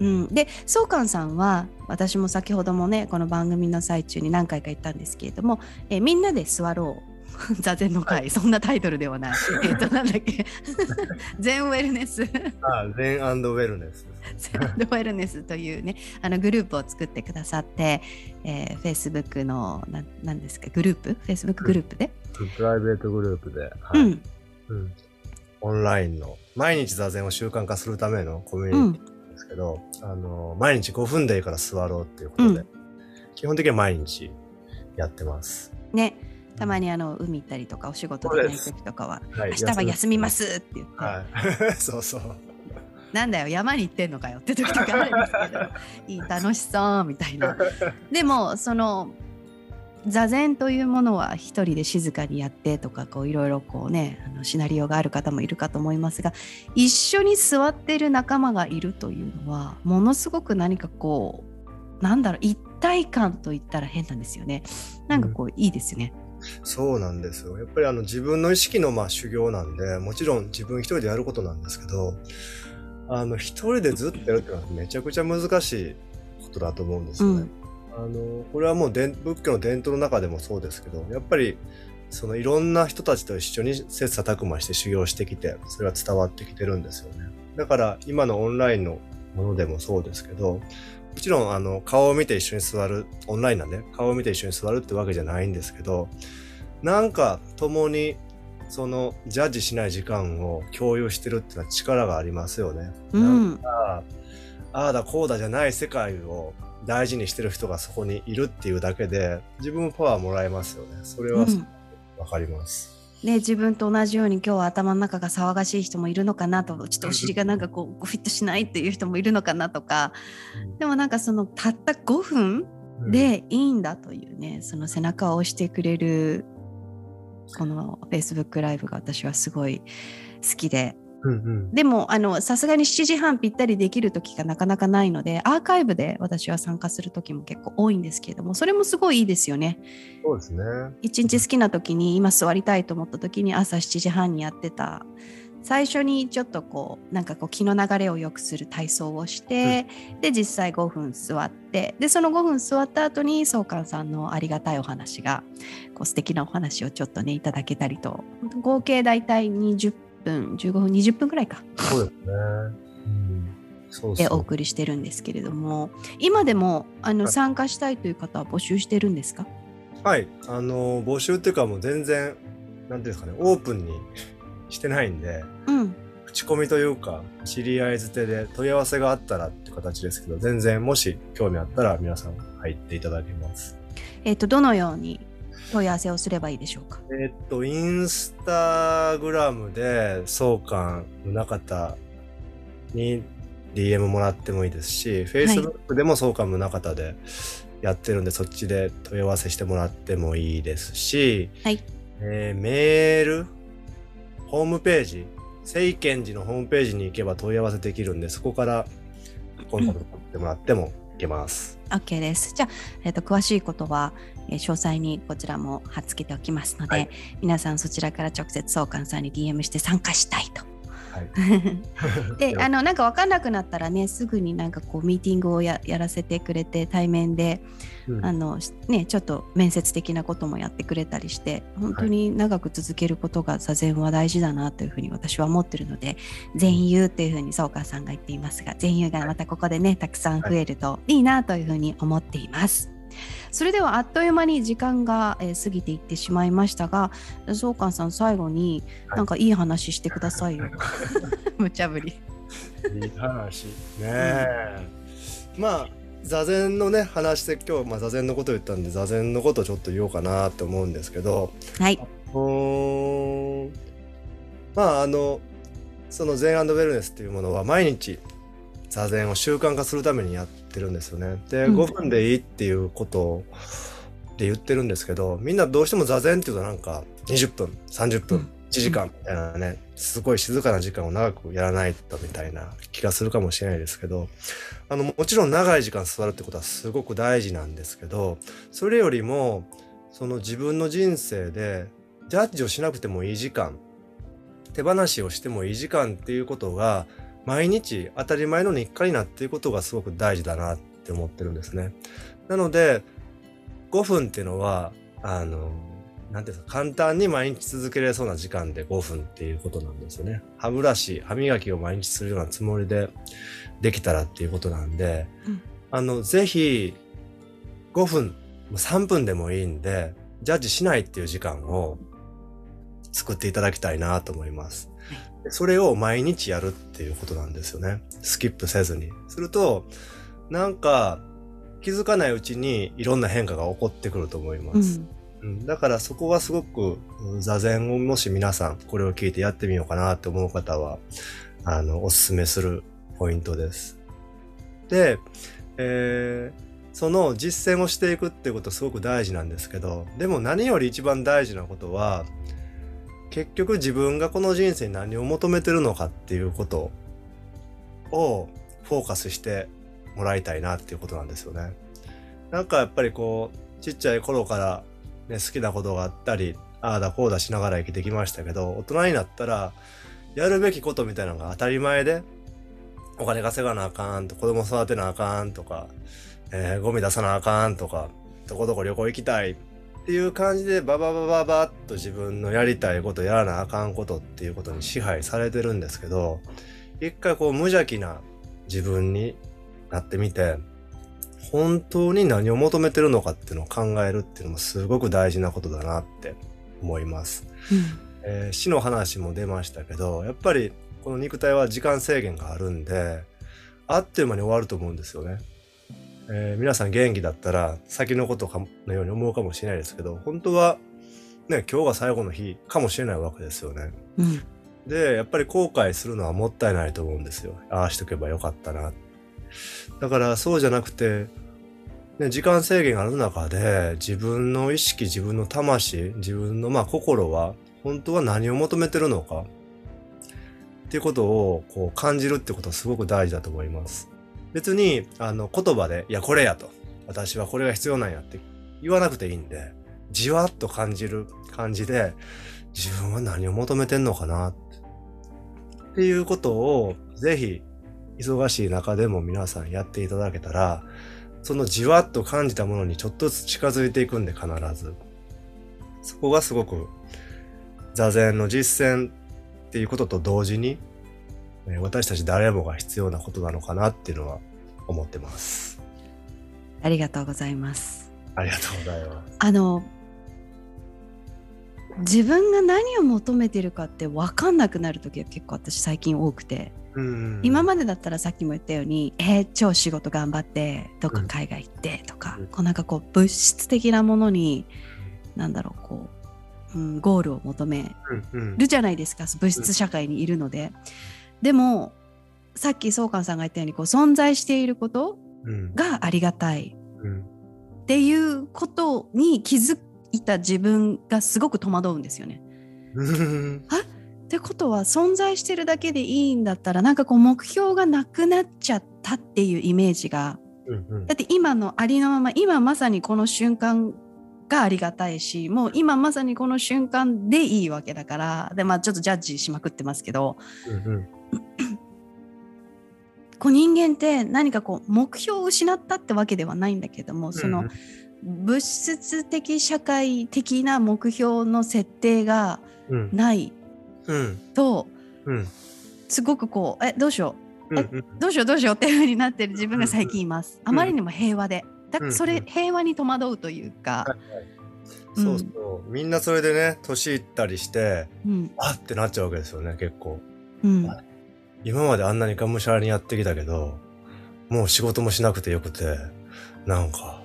うん、で宗寛さんは私も先ほどもねこの番組の最中に何回か言ったんですけれども「えみんなで座ろう」座禅の会、そんなタイトルではない。えっと、なんだっけ。全ウェルネス。あ、ゼンウェルネス。ゼンウェルネスというね、あのグループを作ってくださって、えー、Facebook の、ななんですか、グループ ?Facebook グループで？プライベートグループで、はういん。うんオンラインの毎日座禅を習慣化するためのコミうんュニティなんですけど、あの毎日5分でいいから座ろうっていうことで、うん基本的には毎日やってます。ね。たまにあの海行ったりとかお仕事できない時とかははい明日は休みますって言って、はい。そうそう。なんだよ山に行ってんのかよって時とかあるんですけどいい楽しそうみたいな でもその座禅というものは一人で静かにやってとかこういろいろこうねあのシナリオがある方もいるかと思いますが一緒に座ってる仲間がいるというのはものすごく何かこうなんだろう一体感と言ったら変なんですよねなんかこういいですよね。そうなんですよ。やっぱりあの自分の意識のまあ修行なんで、もちろん自分一人でやることなんですけど、あの一人でずっとやるってのはめちゃくちゃ難しいことだと思うんですよね。うんあのこれはもう伝仏教の伝統の中でもそうですけど、やっぱりそのいろんな人たちと一緒に切磋琢磨して修行してきて、それが伝わってきてるんですよね。だから今のオンラインのものでもそうですけど、もちろんあの顔を見て一緒に座る、オンラインなんで顔を見て一緒に座るってわけじゃないんですけど、なんか共にそのジャッジしない時間を共有してるっていうのは力がありますよね。うなんん、かああだこうだじゃない世界を大事にしてる人がそこにいるっていうだけで自分もパワーもらえますよね。それはうんわかります。ね、自分と同じように今日は頭の中が騒がしい人もいるのかなとちょっとお尻がなんかこうフィットしないっていう人もいるのかなとか。でもなんかそのたった5分うん、でいいんだというねその背中を押してくれるこの Facebook ライブが私はすごい好きでうんうん、でもあのさすがに7時半ぴったりできる時がなかなかないのでアーカイブで私は参加する時も結構多いんですけれどもそれもすごいいいですよね。そうですね。一日好きな時に今座りたいと思った時に朝7時半にやってた最初にちょっとこうなんかこう気の流れを良くする体操をして、で実際5分座ってでその5分座った後に宗寛さんのありがたいお話がこう素敵なお話をちょっとねいただけたりと合計だいたい20分15分20分ぐらいかそうですね。うん、そうそう。でお送りしてるんですけれども今でもあのはい参加したいという方は募集してるんですか？はい。あの、募集っていうかもう全然、なんていうんですかね、オープンにしてないんで、うん口コミというか、知り合いづてで問い合わせがあったらって形ですけど、全然もし興味あったら皆さん入っていただけます。えっ、とどのように問い合わせをすればいいでしょうか？えーっと、インスタグラムで、総監宗方に DM もらってもいいですし、Facebook でも総監宗方でやってるんで、そっちで問い合わせしてもらってもいいですし、はいえーメール、ホームページ、聖賢寺のホームページに行けば問い合わせできるんで、そこからコンタクト取ってもらってもいけます。OK です。じゃあ、えっと詳しいことは、えー詳細にこちらも貼っつけておきますので、はい皆さんそちらから直接総監さんに DM して参加したいと。はい。で、あのなんか分かんなくなったらね、すぐになんかこうミーティングをややらせてくれて対面で、うんあのしねちょっと面接的なこともやってくれたりして、本当に長く続けることが座禅は大事だなというふうに私は思ってるので、全友っていうふうに総監さんが言っていますが、全友がまたここでねたくさん増えるといいなというふうに思っています。それではあっという間に時間が、えー過ぎていってしまいましたが、総監さん最後にはいなんかいい話してくださいよ。無茶ぶり。いい話ねえ、まあ座禅のね話して今日、まあ、座禅のこと言ったんで座禅のことちょっと言おうかなって思うんですけどはい。まああのその禅ウェルネスっていうものは毎日座禅を習慣化するためにやってるんですよね。で、うん5分でいいっていうことで言ってるんですけどみんなどうしても座禅っていうとなんか20分30分、うん1時間みたいなねすごい静かな時間を長くやらないとみたいな気がするかもしれないですけどあのもちろん長い時間座るってことはすごく大事なんですけどそれよりもその自分の人生でジャッジをしなくてもいい時間手放しをしてもいい時間っていうことが毎日当たり前の日課になっていることがすごく大事だなって思ってるんですね。なので5分っていうのはあのなんていうんですか簡単に毎日続けられそうな時間で5分っていうことなんですよね。歯ブラシ歯磨きを毎日するようなつもりでできたらっていうことなんで、うんあのぜひ5分3分でもいいんでジャッジしないっていう時間を作っていただきたいなと思います。でそれを毎日やるっていうことなんですよね。スキップせずに。すると、なんか気づかないうちにいろんな変化が起こってくると思います。うん。うんだからそこがすごくうん座禅をもし皆さんこれを聞いてやってみようかなって思う方は、あの、おすすめするポイントです。で、えーその実践をしていくっていうことすごく大事なんですけど、でも何より一番大事なことは、結局自分がこの人生に何を求めてるのかっていうことをフォーカスしてもらいたいなっていうことなんですよね。なんかやっぱりこう、ちっちゃい頃からね、好きなことがあったり、ああだこうだしながら生きてきましたけど、大人になったら、やるべきことみたいなのが当たり前で、お金稼がなあかんと、子供育てなあかんとか、えーゴミ出さなあかんとか、どこどこ旅行行きたいっていう感じで、バババババッと自分のやりたいこと、やらなあかんことっていうことに支配されてるんですけど、一回こう無邪気な自分になってみて、本当に何を求めてるのかっていうのを考えるっていうのもすごく大事なことだなって思います。えー死の話も出ましたけど、やっぱりこの肉体は時間制限があるんで、あっという間に終わると思うんですよね。えー皆さん元気だったら先のことかのように思うかもしれないですけど、本当はね、今日が最後の日かもしれないわけですよね。うん。で、やっぱり後悔するのはもったいないと思うんですよ。ああしとけばよかったな。だからそうじゃなくて、ね、時間制限がある中で自分の意識、自分の魂、自分のまあ心は本当は何を求めてるのかっていうことをこう感じるってことはすごく大事だと思います。別にあの言葉で、いやこれやと。私はこれが必要なんやって言わなくていいんで、じわっと感じる感じで、自分は何を求めてんのかなっていうことをぜひ忙しい中でも皆さんやっていただけたらそのじわっと感じたものにちょっとずつ近づいていくんで必ずそこがすごく座禅の実践っていうことと同時に私たち誰もが必要なことなのかなっていうのは思ってます。ありがとうございます。ありがとうございます。あの自分が何を求めてるかって分かんなくなる時は結構私最近多くて、うん。今までだったらさっきも言ったように「えー超仕事頑張ってどっか海外行って」とか、うん。こうなんかこう物質的なものになんだろうこう、うん、ゴールを求めうんうん。るじゃないですか。物質社会にいるので。でもさっき宗寛さんが言ったようにこう存在していることうん。がありがたい。うん。っていうことに気づいた自分がすごく戸惑うんですよね。うん。ってことは存在してるだけでいいんだったらなんかこう目標がなくなっちゃったっていうイメージが。うんうん。だって今のありのまま今まさにこの瞬間がありがたいしもう今まさにこの瞬間でいいわけだからでまあちょっとジャッジしまくってますけど。うんうん こう人間って何かこう目標を失ったってわけではないんだけどもその物質的社会的な目標の設定がうん。ないうん。とうん。すごくこうえどうしよう？うんうん。どうしよう？どうしよう？っていう風になってる自分が最近います。あまりにも平和で。だうんそれ平和に戸惑うというか、うんそうそう。みんなそれでね年いったりしてうん。あってなっちゃうわけですよね結構。うん今まであんなにがむしゃらにやってきたけどもう仕事もしなくてよくて、なんか、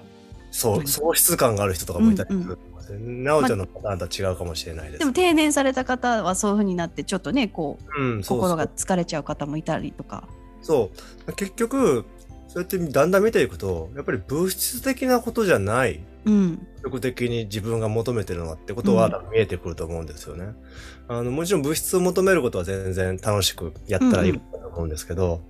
そうう、ん喪失感がある人とかもいたりすうんる。なおちゃんのパターンとは違うかもしれないです。でも定年された方はそういうふうになってちょっとねこううん、そうそう心が疲れちゃう方もいたりとかそう。結局、そうやってだんだん見ていくと、やっぱり物質的なことじゃない、うん。積極的に自分が求めてるのはってことは見えてくると思うんですよね。あの、もちろん物質を求めることは全然楽しくやったらいいと思うんですけど、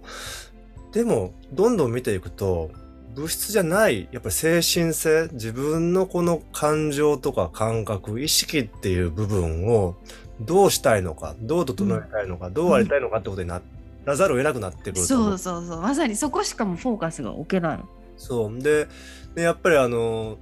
でも、どんどん見ていくと、物質じゃない、やっぱり精神性、自分のこの感情とか感覚、意識っていう部分をどうしたいのか、どう整えたいのか、どうありたいのかってことにならざるを得なくなってくるそうそうそう。まさにそこしかもフォーカスが置けないそう。で、でやっぱりあの、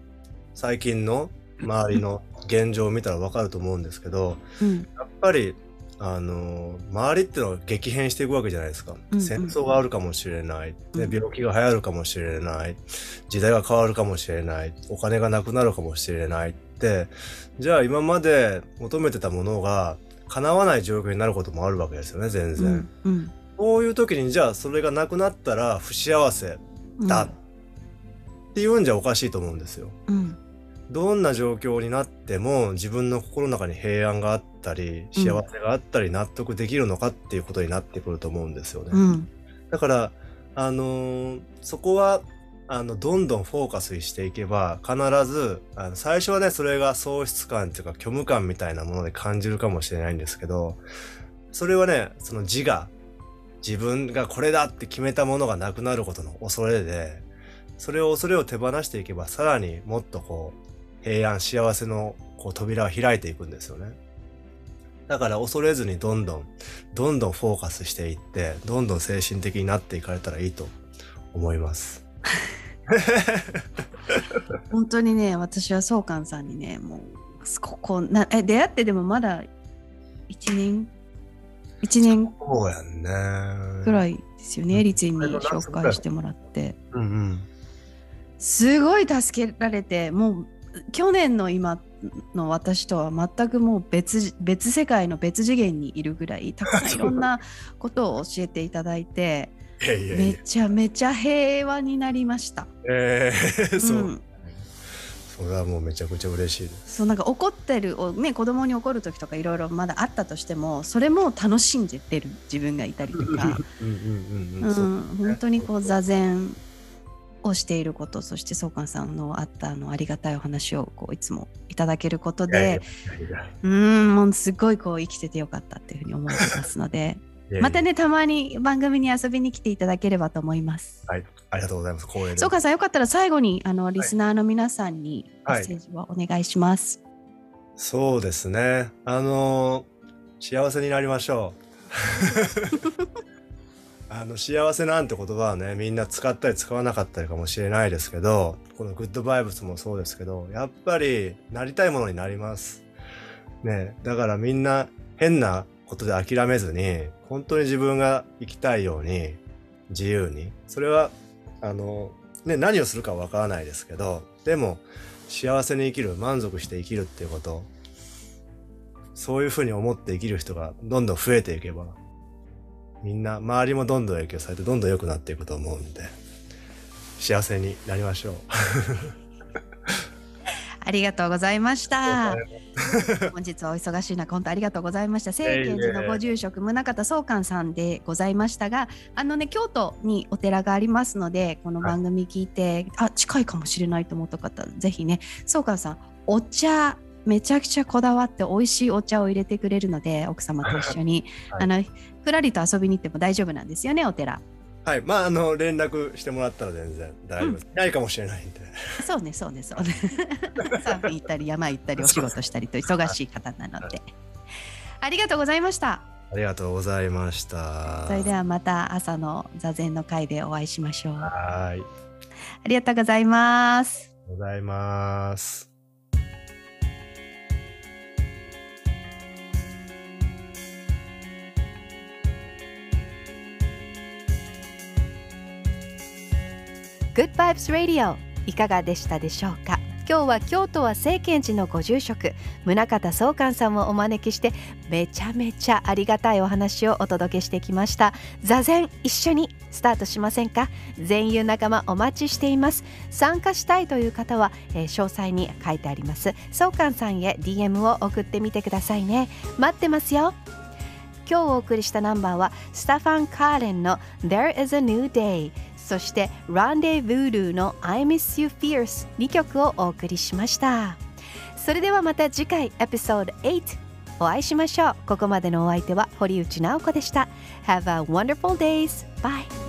最近の周りの現状を見たらわかると思うんですけど、うんやっぱり、あの、周りっていうのは激変していくわけじゃないですか。うんうん戦争があるかもしれない、ねうん病気が流行るかもしれない。時代が変わるかもしれない。お金がなくなるかもしれないって、じゃあ今まで求めてたものが叶わない状況になることもあるわけですよね、全う然。んうんこういう時にじゃあそれがなくなったら不幸せうんだっていうんじゃおかしいと思うんですよ。うんどんな状況になっても自分の心の中に平安があったり幸せがあったり納得できるのかっていうことになってくると思うんですよね。うんだからあのーそこはあのどんどんフォーカスしていけば必ずあの最初はねそれが喪失感っていうか虚無感みたいなもので感じるかもしれないんですけどそれはねその自我自分がこれだって決めたものがなくなることの恐れでそれを恐れを手放していけばさらにもっとこう平安幸せのこう扉が開いていくんですよね。だから恐れずにどんどんどんどんフォーカスしていってどんどん精神的になっていかれたらいいと思います。本当にね私は宗寛さんにねもうここなえ出会ってでもまだ1年？1年？そうやんね。ぐらいですよね、うんに紹介してもらってうんうん。すごい助けられてもう去年の今の私とは全くもう別別世界の別次元にいるぐらいたくさんいろんなことを教えていただいて。めちゃめちゃ平和になりました。えー、そう、うんそれはもうめちゃくちゃ嬉しいです。そうなんか怒ってるお、ね、子供に怒る時とかいろいろまだあったとしてもそれも楽しんでてる自分がいたりとか、本当にこう座禅をしていることそして宗寛さんのあったあのありがたいお話をこういつもいただけることでうんもうすごいこう生きててよかったっていうふうに思ってます のでまたねたまに番組に遊びに来ていただければと思います。はい、ありがとうございます。光栄です。宗寛さんよかったら最後にあのリスナーの皆さんにメはいッセージをお願いします。そうですね。あのー幸せになりましょう。あの幸せなんて言葉はねみんな使ったり使わなかったりかもしれないですけどこのグッドバイブスもそうですけどやっぱりなりたいものになります。ねだからみんな変なことで諦めずに本当に自分が生きたいように自由にそれはあのね何をするかわからないですけどでも幸せに生きる満足して生きるっていうことそういうふうに思って生きる人がどんどん増えていけばみんな周りもどんどん影響されてどんどん良くなっていくと思うんで幸せになりましょう。ありがとうございました。本日はお忙しい中、本当ありがとうございました。聖賢寺のご住職、宗像宗寛さんでございましたが、あのね、京都にお寺がありますので、この番組聞いて、あ、近いかもしれないと思った方、ぜひね、宗寛さん、お茶、めちゃくちゃこだわって美味しいお茶を入れてくれるので奥様と一緒に、はいあのふらりと遊びに行っても大丈夫なんですよねお寺はい。まあ、あの、連絡してもらったら全然大丈夫です。ないかもしれないんで。そうね、そうね、そうね。サーフィン行ったり、山行ったり、お仕事したりと忙しい方なので。ありがとうございました。ありがとうございました。それではまた朝の座禅の会でお会いしましょう。あはーい。ありりがとうございます。がとうございます。Good Vibes Radio. いかがでしたでしょうか？今日は京都は政賢寺のご住職宗像宗寛さんをお招きしてめちゃめちゃありがたいお話をお届けしてきました。座禅一緒にスタートしませんか？全友仲間お待ちしています。参加したいという方は、えー詳細に書いてあります。宗寛さんへ DM を送ってみてくださいね。待ってますよ。今日お送りしたナンバーはスタファン・カーレンの There is a New Day そしてランデー・ブールーの I Miss You Fierce 2曲をお送りしました。それではまた次回エピソード8お会いしましょう。ここまでのお相手は堀内直子でした。Have a wonderful days. Bye